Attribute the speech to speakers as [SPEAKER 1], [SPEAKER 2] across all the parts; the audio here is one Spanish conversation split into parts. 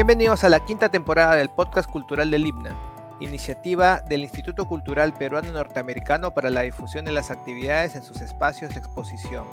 [SPEAKER 1] Bienvenidos a la quinta temporada del podcast cultural del IBNA, iniciativa del Instituto Cultural Peruano Norteamericano para la difusión de las actividades en sus espacios de exposición.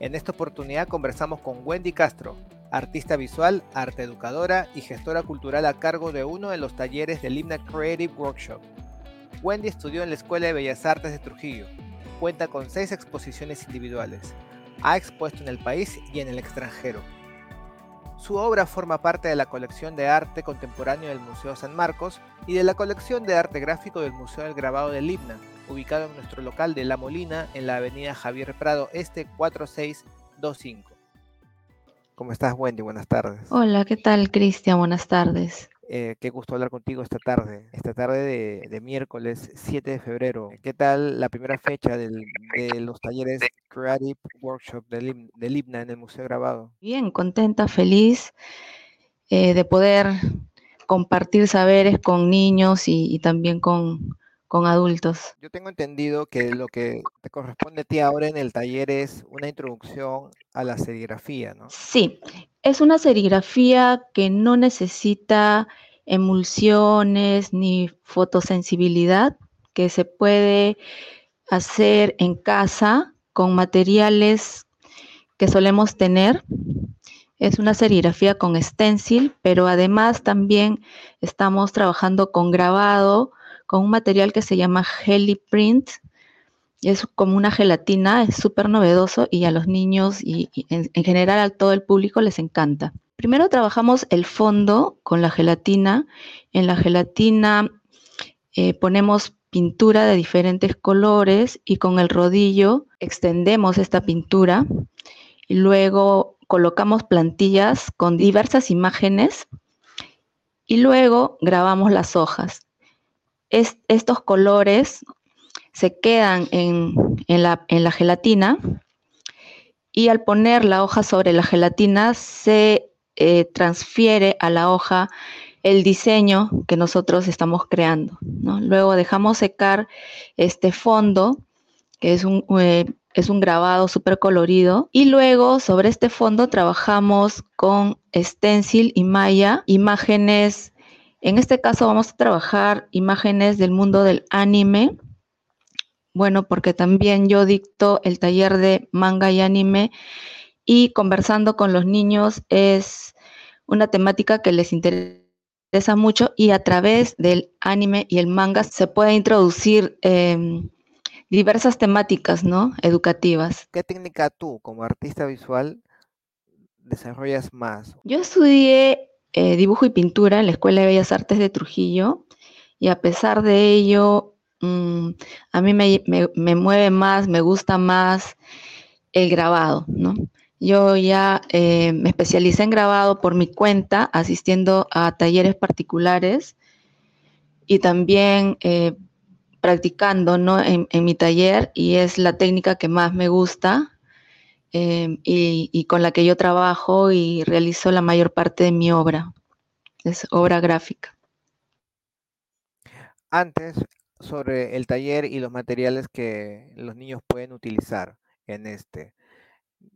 [SPEAKER 1] En esta oportunidad conversamos con Wendy Castro, artista visual, arte educadora y gestora cultural a cargo de uno de los talleres del IBNA Creative Workshop. Wendy estudió en la Escuela de Bellas Artes de Trujillo. Cuenta con seis exposiciones individuales. Ha expuesto en el país y en el extranjero su obra forma parte de la colección de arte contemporáneo del Museo San Marcos y de la colección de arte gráfico del Museo del Grabado del Libna, ubicado en nuestro local de La Molina en la avenida Javier Prado Este 4625. ¿Cómo estás, Wendy? Buenas tardes.
[SPEAKER 2] Hola, ¿qué tal, Cristian? Buenas tardes.
[SPEAKER 1] Eh, qué gusto hablar contigo esta tarde, esta tarde de, miércoles 7 de febrero. ¿Qué tal la primera fecha de los talleres Creative Workshop del, del IBNA en el Museo Grabado?
[SPEAKER 2] Bien, contenta, feliz eh, de poder compartir saberes con niños y, también con, con adultos.
[SPEAKER 1] Yo tengo entendido que lo que te corresponde a ti ahora en el taller es una introducción a la serigrafía, ¿no?
[SPEAKER 2] Sí, es una serigrafía que no necesita emulsiones ni fotosensibilidad, que se puede hacer en casa con materiales que solemos tener. Es una serigrafía con stencil, pero además también estamos trabajando con grabado, con un material que se llama Heli Print, es como una gelatina, es súper novedoso y a los niños y, en, general a todo el público les encanta. Primero trabajamos el fondo con la gelatina. En la gelatina eh, ponemos pintura de diferentes colores y con el rodillo extendemos esta pintura y luego colocamos plantillas con diversas imágenes y luego grabamos las hojas. Estos colores se quedan en, la, gelatina y al poner la hoja sobre la gelatina se eh, transfiere a la hoja el diseño que nosotros estamos creando. Luego dejamos secar este fondo, que es un, eh, es un grabado súper colorido, y luego sobre este fondo trabajamos con stencil y malla, imágenes, en este caso vamos a trabajar imágenes del mundo del anime, bueno, porque también yo dicto el taller de manga y anime y conversando con los niños es una temática que les interesa mucho y a través del anime y el manga se puede introducir em, diversas temáticas, ¿no? Educativas.
[SPEAKER 1] ¿Qué técnica tú como artista visual desarrollas más?
[SPEAKER 2] Yo estudié eh, dibujo y pintura en la Escuela de Bellas Artes de Trujillo y a pesar de ello Mm, a mí me, mueve más, me gusta más el grabado, ¿no? Yo ya eh, me especialicé en grabado por mi cuenta, asistiendo a talleres particulares y también eh, practicando ¿no? en, mi taller y es la técnica que más me gusta eh, y, y, con la que yo trabajo y realizo la mayor parte de mi obra. Es obra gráfica.
[SPEAKER 1] Antes sobre el taller y los materiales que los niños pueden utilizar en este.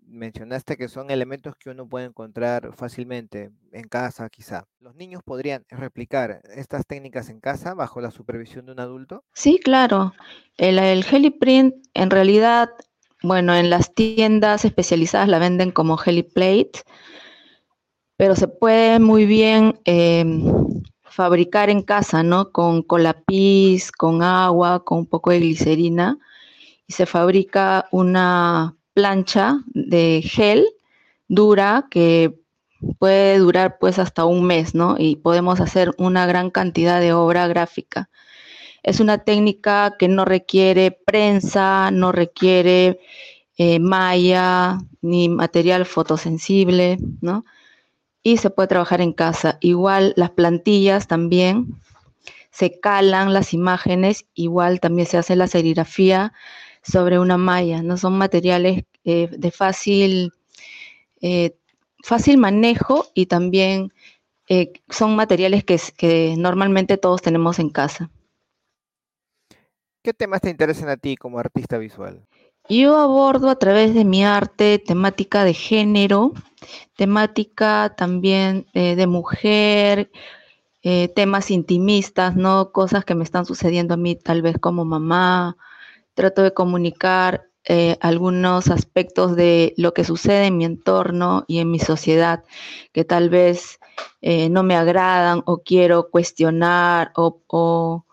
[SPEAKER 1] Mencionaste que son elementos que uno puede encontrar fácilmente en casa, quizá. ¿Los niños podrían replicar estas técnicas en casa bajo la supervisión de un adulto?
[SPEAKER 2] Sí, claro. El, el Heliprint, en realidad, bueno, en las tiendas especializadas la venden como Heliplate, pero se puede muy bien em, fabricar en casa, ¿no? Con colapis, con agua, con un poco de glicerina. Y se fabrica una plancha de gel dura que puede durar pues hasta un mes, ¿no? Y podemos hacer una gran cantidad de obra gráfica. Es una técnica que no requiere prensa, no requiere eh, malla ni material fotosensible, ¿no? y se puede trabajar en casa. Igual las plantillas también se calan las imágenes, igual también se hace la serigrafía sobre una malla, ¿no? Son materiales eh, de fácil, eh, fácil manejo y también son materiales que normalmente todos tenemos en casa.
[SPEAKER 1] ¿Qué temas te interesan a ti como artista visual?
[SPEAKER 2] Yo abordo a través de mi arte temática de género, temática también eh, de mujer, eh, temas intimistas, ¿no? Cosas que me están sucediendo a mí tal vez como mamá. Trato de comunicar eh, algunos aspectos de lo que sucede en mi entorno y en mi sociedad que tal vez no me agradan o quiero cuestionar o, o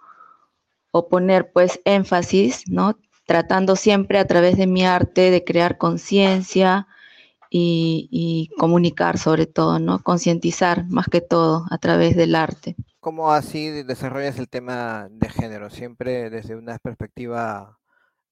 [SPEAKER 2] poner pues énfasis, ¿no? tratando siempre a través de mi arte de crear conciencia y, comunicar sobre todo, ¿no? Concientizar más que todo a través del arte.
[SPEAKER 1] ¿Cómo así desarrollas el tema de género? ¿Siempre desde una perspectiva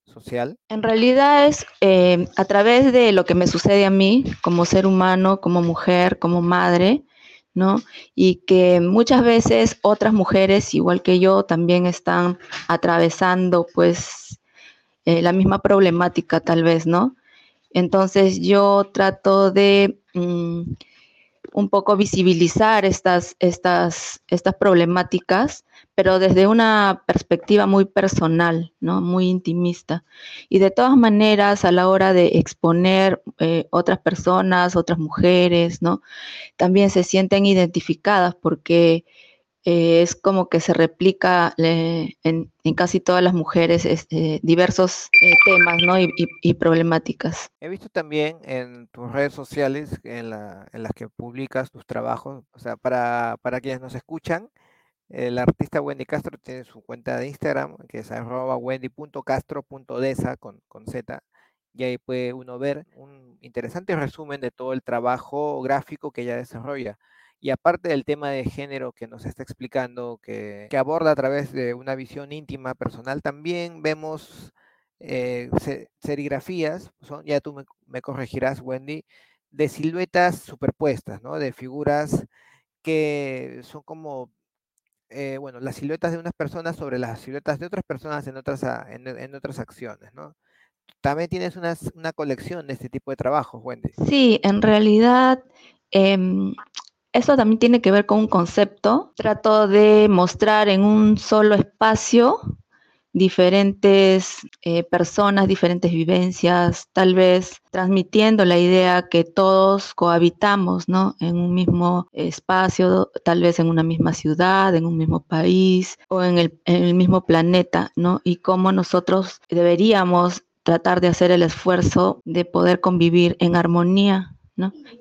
[SPEAKER 1] social?
[SPEAKER 2] En realidad es eh, a través de lo que me sucede a mí como ser humano, como mujer, como madre, ¿no? Y que muchas veces otras mujeres, igual que yo, también están atravesando pues eh, la misma problemática tal vez, ¿no? Entonces yo trato de mm, un poco visibilizar estas, estas, estas problemáticas, pero desde una perspectiva muy personal, ¿no? Muy intimista. Y de todas maneras, a la hora de exponer eh, otras personas, otras mujeres, ¿no? También se sienten identificadas porque eh, es como que se replica eh, en, casi todas las mujeres este, diversos eh, temas ¿no? y, problemáticas.
[SPEAKER 1] He visto también en tus redes sociales, en, las que publicas tus trabajos, o sea, para, quienes nos escuchan, el artista Wendy Castro tiene su cuenta de Instagram, que es arroba wendy.castro.desa con, con Z, y ahí puede uno ver un interesante resumen de todo el trabajo gráfico que ella desarrolla. Y aparte del tema de género que nos está explicando, que, aborda a través de una visión íntima, personal, también vemos eh, serigrafías, son, ya tú me, corregirás, Wendy, de siluetas superpuestas, ¿no? De figuras que son como, eh, bueno, las siluetas de unas personas sobre las siluetas de otras personas en otras, en, otras acciones, ¿no? También tienes una, una colección de este tipo de trabajos, Wendy.
[SPEAKER 2] Sí, en realidad em, esto también tiene que ver con un concepto. Trato de mostrar en un solo espacio diferentes eh, personas, diferentes vivencias, tal vez transmitiendo la idea que todos cohabitamos, ¿no? En un mismo espacio, tal vez en una misma ciudad, en un mismo país o en el, en el mismo planeta, ¿no? Y cómo nosotros deberíamos tratar de hacer el esfuerzo de poder convivir en armonía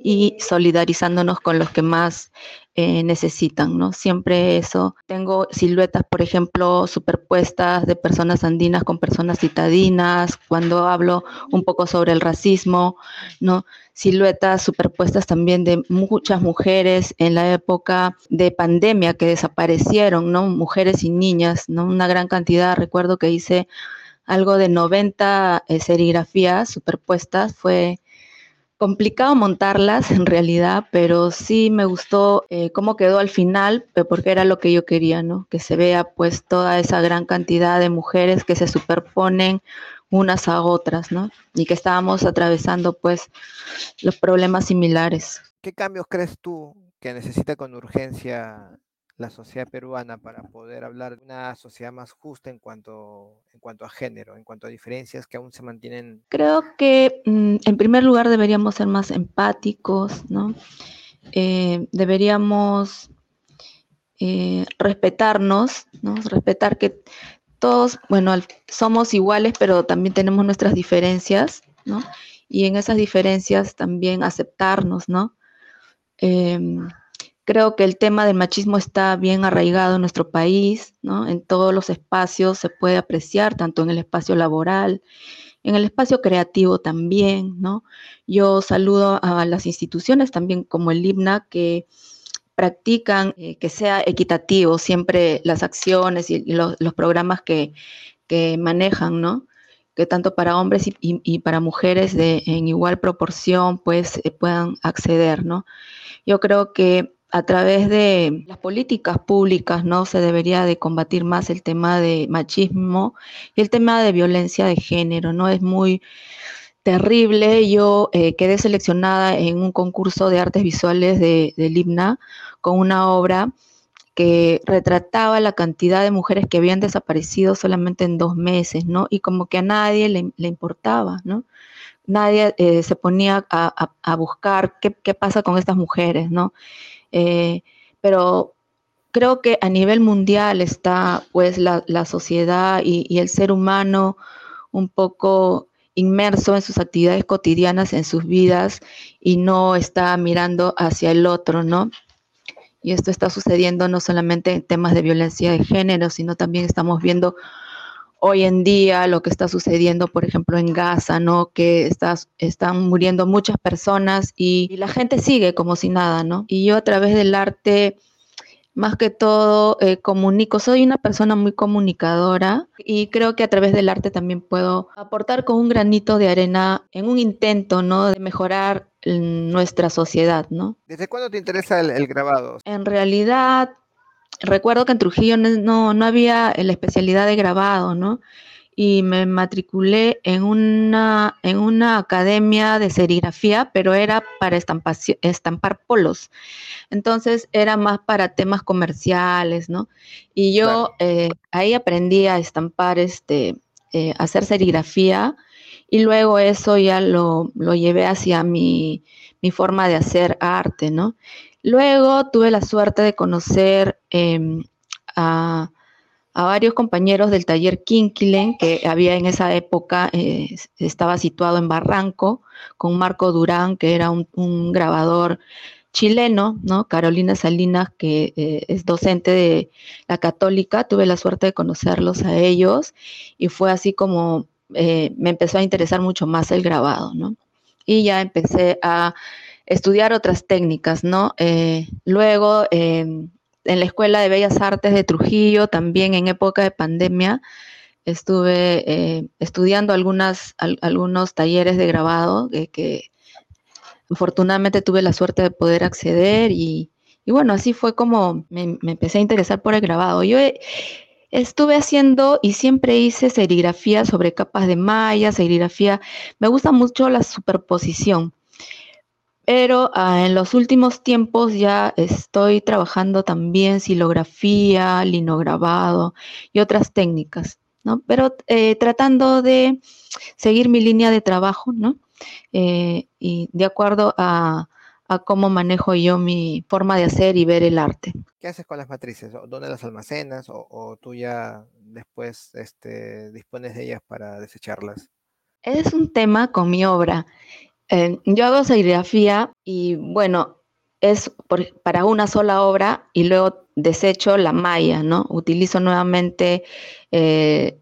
[SPEAKER 2] y solidarizándonos con los que más eh, necesitan, ¿no? Siempre eso. Tengo siluetas, por ejemplo, superpuestas de personas andinas con personas citadinas, cuando hablo un poco sobre el racismo, ¿no? Siluetas superpuestas también de muchas mujeres en la época de pandemia que desaparecieron, ¿no? Mujeres y niñas, ¿no? Una gran cantidad, recuerdo que hice algo de 90 eh, serigrafías superpuestas, fue complicado montarlas en realidad, pero sí me gustó eh, cómo quedó al final, eh, porque era lo que yo quería, ¿no? Que se vea pues toda esa gran cantidad de mujeres que se superponen unas a otras, ¿no? Y que estábamos atravesando pues los problemas similares.
[SPEAKER 1] ¿Qué cambios crees tú que necesita con urgencia la sociedad peruana para poder hablar de una sociedad más justa en cuanto, en cuanto a género, en cuanto a diferencias que aún se mantienen?
[SPEAKER 2] Creo que mm, en primer lugar deberíamos ser más empáticos, ¿no? Eh, deberíamos eh, respetarnos, ¿no? Respetar que todos, bueno, somos iguales, pero también tenemos nuestras diferencias, ¿no? Y en esas diferencias también aceptarnos, ¿no? Em, Creo que el tema del machismo está bien arraigado en nuestro país, ¿no? En todos los espacios se puede apreciar, tanto en el espacio laboral, en el espacio creativo también, ¿no? Yo saludo a las instituciones también como el IBNA que practican eh, que sea equitativo siempre las acciones y, los, programas que, manejan, ¿no? Que tanto para hombres y, para mujeres de, en igual proporción pues eh, puedan acceder, ¿no? Yo creo que a través de las políticas públicas, ¿no? Se debería de combatir más el tema de machismo y el tema de violencia de género, ¿no? Es muy terrible. Yo eh, quedé seleccionada en un concurso de artes visuales de, del IBNA con una obra que retrataba la cantidad de mujeres que habían desaparecido solamente en dos meses, ¿no? Y como que a nadie le, importaba, ¿no? Nadie eh, se ponía a, buscar qué, pasa con estas mujeres, ¿no? Eh, pero creo que a nivel mundial está pues la, sociedad y, el ser humano un poco inmerso en sus actividades cotidianas, en sus vidas, y no está mirando hacia el otro, ¿no? Y esto está sucediendo no solamente en temas de violencia de género, sino también estamos viendo hoy en día lo que está sucediendo, por ejemplo, en Gaza, ¿no? Que están muriendo muchas personas y, y la gente sigue como si nada, ¿no? Y yo a través del arte más que todo eh, comunico, soy una persona muy comunicadora y creo que a través del arte también puedo aportar con un granito de arena en un intento, ¿no? De mejorar nuestra sociedad, ¿no?
[SPEAKER 1] ¿Desde cuándo te interesa el, grabado?
[SPEAKER 2] En realidad, recuerdo que en Trujillo no, no había la especialidad de grabado, ¿no? y me matriculé en una, en una academia de serigrafía, pero era para estampar polos. Entonces era más para temas comerciales, ¿no? Y yo eh, ahí aprendí a estampar, este, eh, hacer serigrafía y luego eso ya lo, lo llevé hacia mi, mi, forma de hacer arte, ¿no? Luego tuve la suerte de conocer em, a varios compañeros del taller Kinkilen, que había en esa época, eh, estaba situado en Barranco, con Marco Durán, que era un, grabador chileno, ¿no? Carolina Salinas, que eh, es docente de la católica, tuve la suerte de conocerlos a ellos y fue así como eh, me empezó a interesar mucho más el grabado, ¿no? Y ya empecé a estudiar otras técnicas, ¿no? luego em, en la Escuela de Bellas Artes de Trujillo, también en época de pandemia, estuve eh, estudiando algunos talleres de grabado que, afortunadamente tuve la suerte de poder acceder y, bueno, así fue como me, empecé a interesar por el grabado. Yo estuve haciendo y siempre hice serigrafía sobre capas de malla, serigrafía, me gusta mucho la superposición pero ah, en los últimos tiempos ya estoy trabajando también silografía, linograbado y otras técnicas, ¿no? Pero eh, tratando de seguir mi línea de trabajo, ¿no? Eh, y de acuerdo a, cómo manejo yo mi forma de hacer y ver el arte.
[SPEAKER 1] ¿Qué haces con las matrices? ¿Dónde las almacenas? ¿O, tú ya después este, dispones de ellas para desecharlas?
[SPEAKER 2] Es un tema con mi obra. Eh, yo hago serigrafía y bueno, es para una sola obra y luego desecho la malla, ¿no? Utilizo nuevamente eh,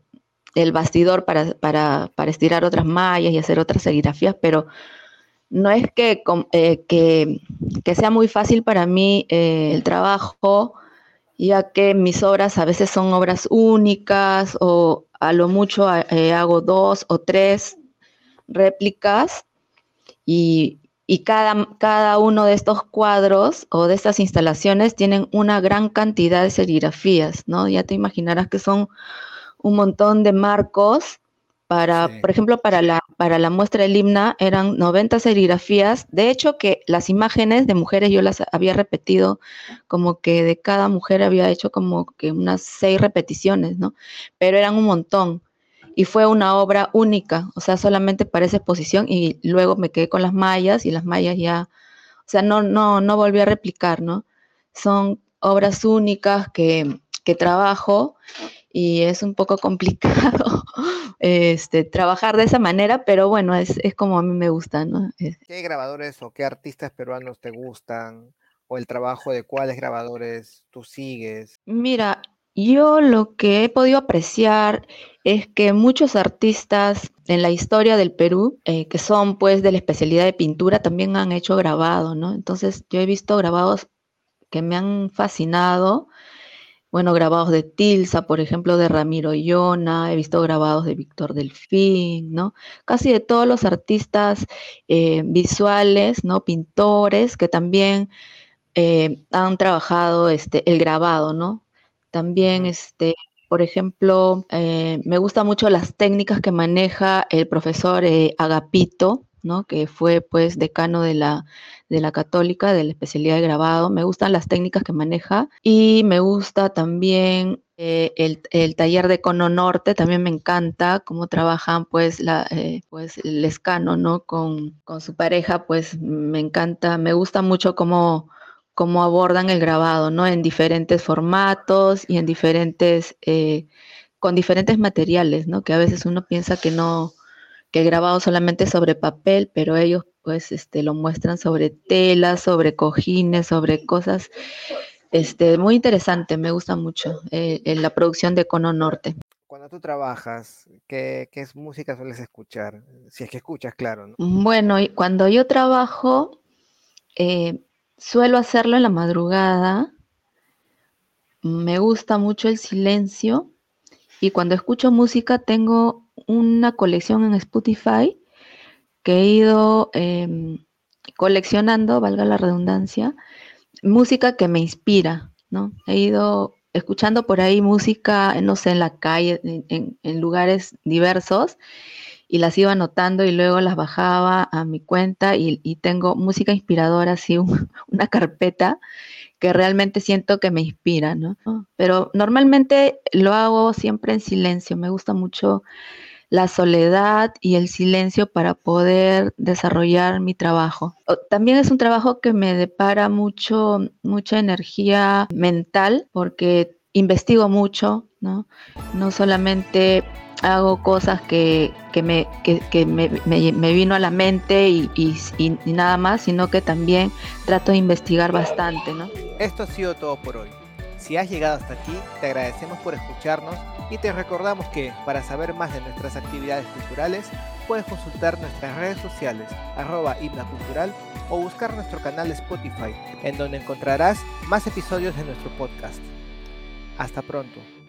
[SPEAKER 2] el bastidor para, para, estirar otras mallas y hacer otras serigrafías, pero no es que, eh, que, sea muy fácil para mí el trabajo, ya que mis obras a veces son obras únicas o a lo mucho hago dos o tres réplicas y, cada, cada, uno de estos cuadros o de estas instalaciones tienen una gran cantidad de serigrafías, ¿no? Ya te imaginarás que son un montón de marcos para, por ejemplo, para la, para la muestra del himna eran 90 serigrafías. De hecho, que las imágenes de mujeres yo las había repetido como que de cada mujer había hecho como que unas seis repeticiones, ¿no? Pero eran un montón y fue una obra única, o sea, solamente para esa exposición y luego me quedé con las mallas y las mallas ya, o sea, no, no, no volví a replicar, ¿no? Son obras únicas que, que trabajo y es un poco complicado este, trabajar de esa manera, pero bueno, es, es como a mí me gusta, ¿no?
[SPEAKER 1] ¿Qué grabadores o qué artistas peruanos te gustan? ¿O el trabajo de cuáles grabadores tú sigues?
[SPEAKER 2] Mira, yo lo que he podido apreciar es que muchos artistas en la historia del Perú, eh, que son pues de la especialidad de pintura, también han hecho grabado, ¿no? Entonces yo he visto grabados que me han fascinado. Bueno, grabados de Tilsa, por ejemplo, de Ramiro Yona, he visto grabados de Víctor Delfín, ¿no? Casi de todos los artistas eh, visuales, ¿no? Pintores que también eh, han trabajado este, el grabado, ¿no? También, este, por ejemplo, eh, me gustan mucho las técnicas que maneja el profesor eh, Agapito, ¿no? que fue pues decano de la, de la católica, de la especialidad de grabado. Me gustan las técnicas que maneja y me gusta también eh, el, taller de Cono Norte, también me encanta cómo trabajan pues, la, eh, pues el escano ¿no? con, con, su pareja, pues me encanta, me gusta mucho cómo, cómo abordan el grabado, ¿no? En diferentes formatos y en diferentes, eh, con diferentes materiales, ¿no? Que a veces uno piensa que no, que el grabado solamente sobre papel, pero ellos pues este, lo muestran sobre telas, sobre cojines, sobre cosas este, muy interesante, me gusta mucho eh, en la producción de Cono Norte.
[SPEAKER 1] Cuando tú trabajas, ¿qué, ¿qué, música sueles escuchar? Si es que escuchas, claro. ¿no?
[SPEAKER 2] Bueno, cuando yo trabajo, eh, suelo hacerlo en la madrugada. Me gusta mucho el silencio. Y cuando escucho música, tengo una colección en Spotify que he ido em, coleccionando, valga la redundancia, música que me inspira, ¿no? He ido escuchando por ahí música, no sé, en la calle, en, lugares diversos, y las iba anotando y luego las bajaba a mi cuenta y, tengo música inspiradora, así una carpeta que realmente siento que me inspira, ¿no? Pero normalmente lo hago siempre en silencio, me gusta mucho la soledad y el silencio para poder desarrollar mi trabajo. También es un trabajo que me depara mucho, mucha energía mental porque investigo mucho, ¿no? No solamente hago cosas que, me, me, vino a la mente y, y, nada más, sino que también trato de investigar bastante, ¿no?
[SPEAKER 1] Esto ha sido todo por hoy. Si has llegado hasta aquí, te agradecemos por escucharnos y te recordamos que para saber más de nuestras actividades culturales, puedes consultar nuestras redes sociales, arroba cultural o buscar nuestro canal Spotify, en donde encontrarás más episodios de nuestro podcast. Hasta pronto.